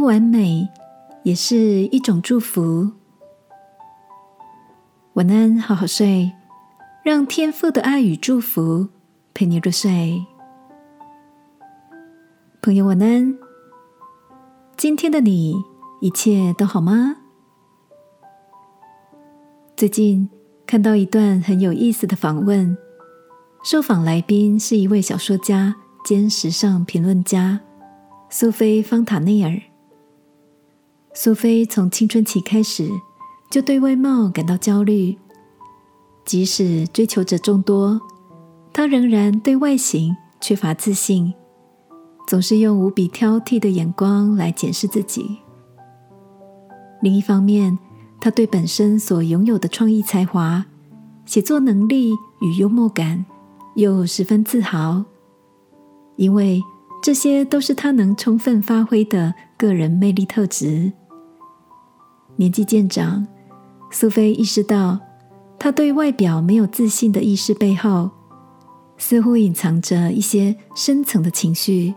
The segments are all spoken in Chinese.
不完美也是一种祝福。晚安，好好睡，让天父的爱与祝福陪你入睡。朋友，晚安。今天的你一切都好吗？最近看到一段很有意思的访问，受访来宾是一位小说家兼时尚评论家苏菲·方塔内尔。苏菲从青春期开始就对外貌感到焦虑，即使追求者众多，她仍然对外形缺乏自信，总是用无比挑剔的眼光来检视自己。另一方面，她对本身所拥有的创意才华、写作能力与幽默感又十分自豪，因为这些都是她能充分发挥的个人魅力特质。年纪渐长，苏菲意识到，她对外表没有自信的意识背后，似乎隐藏着一些深层的情绪。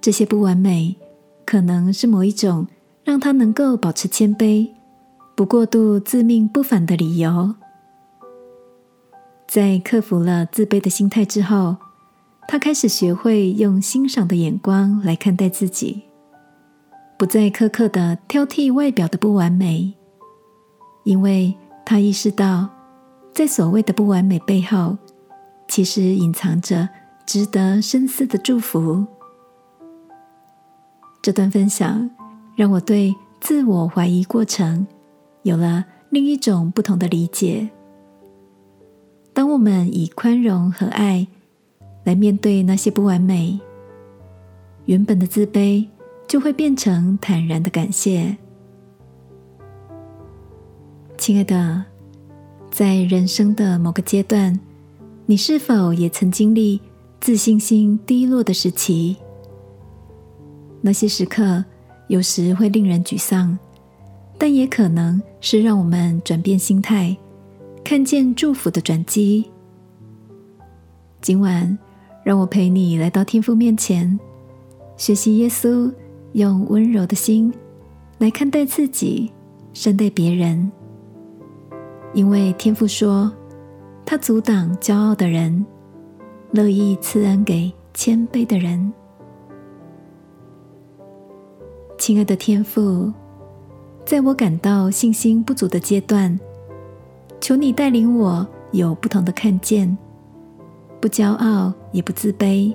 这些不完美，可能是某一种让她能够保持谦卑、不过度自命不凡的理由。在克服了自卑的心态之后，她开始学会用欣赏的眼光来看待自己。不再苛刻的挑剔外表的不完美，因为他意识到，在所谓的不完美背后，其实隐藏着值得深思的祝福。这段分享让我对自我怀疑过程有了另一种不同的理解。当我们以宽容和爱来面对那些不完美，原本的自卑。就会变成坦然的感谢，亲爱的，在人生的某个阶段，你是否也曾经历自信心低落的时期？那些时刻有时会令人沮丧，但也可能是让我们转变心态、看见祝福的转机。今晚，让我陪你来到天父面前，学习耶稣。用温柔的心来看待自己，善待别人。因为天父说，他阻挡骄傲的人，乐意赐恩给谦卑的人。亲爱的天父，在我感到信心不足的阶段，求你带领我有不同的看见，不骄傲也不自卑，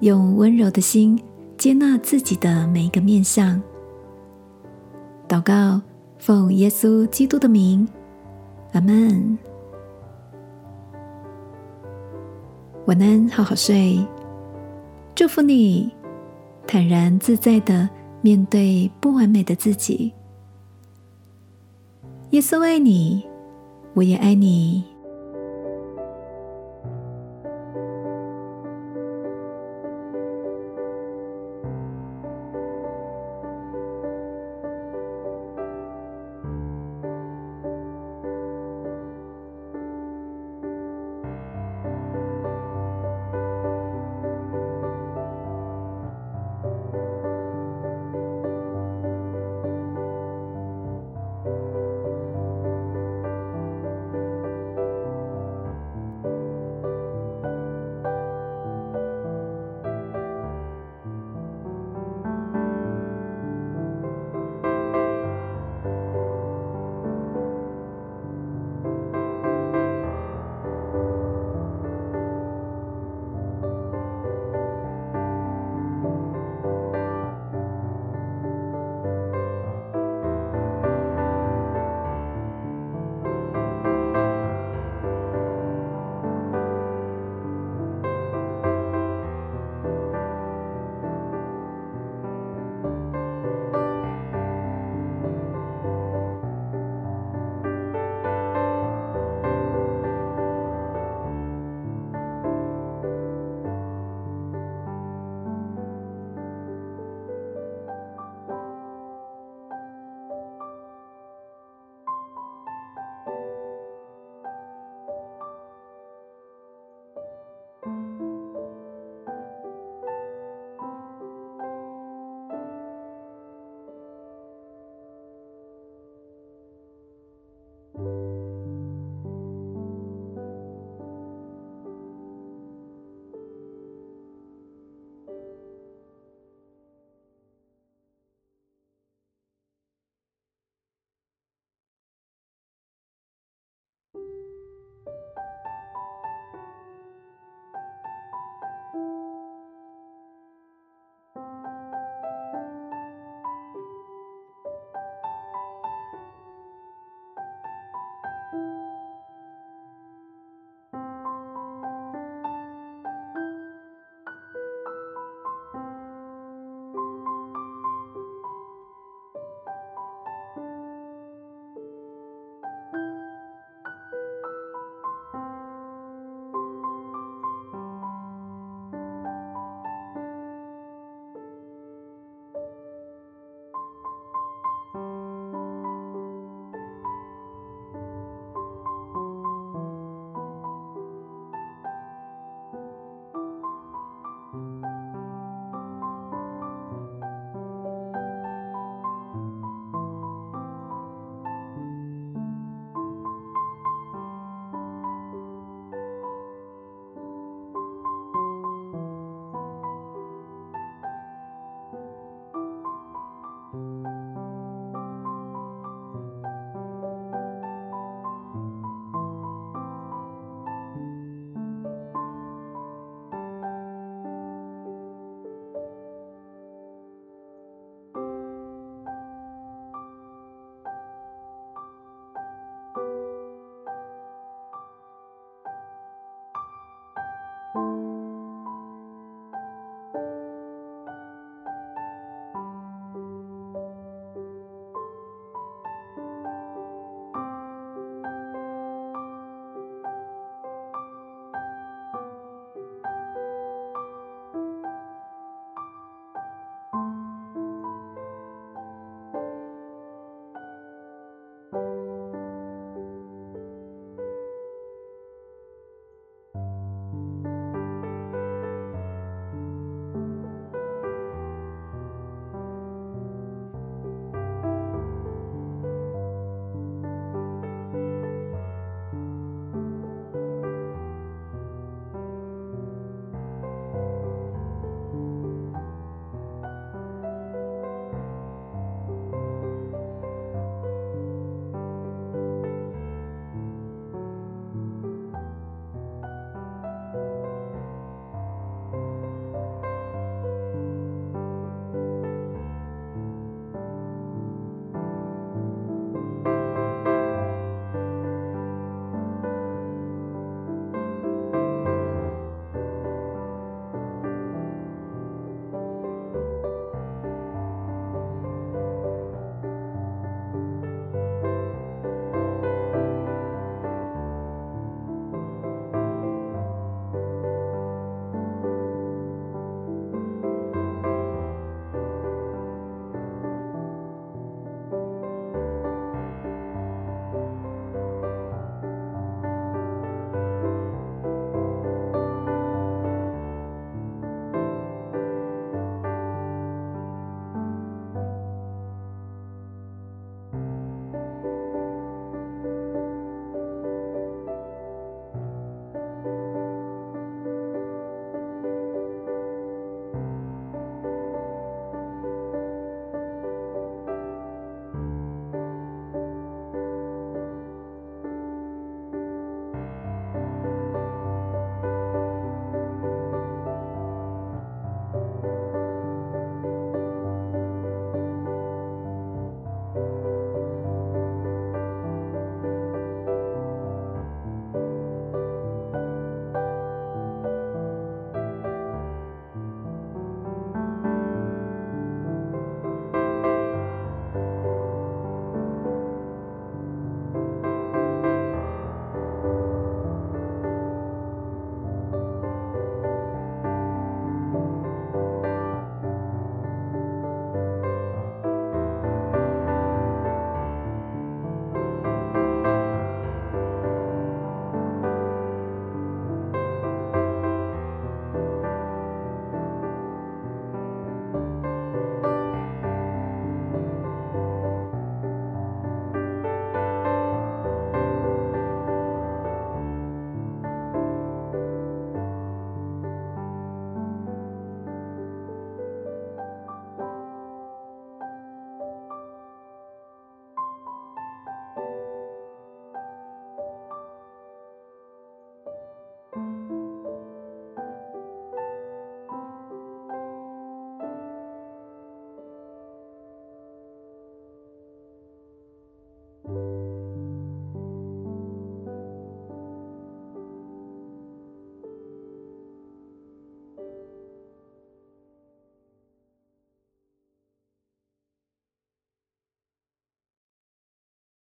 用温柔的心。接纳自己的每一个面相，祷告，奉耶稣基督的名，阿门。晚安，好好睡。祝福你，坦然自在的面对不完美的自己。耶稣爱你，我也爱你。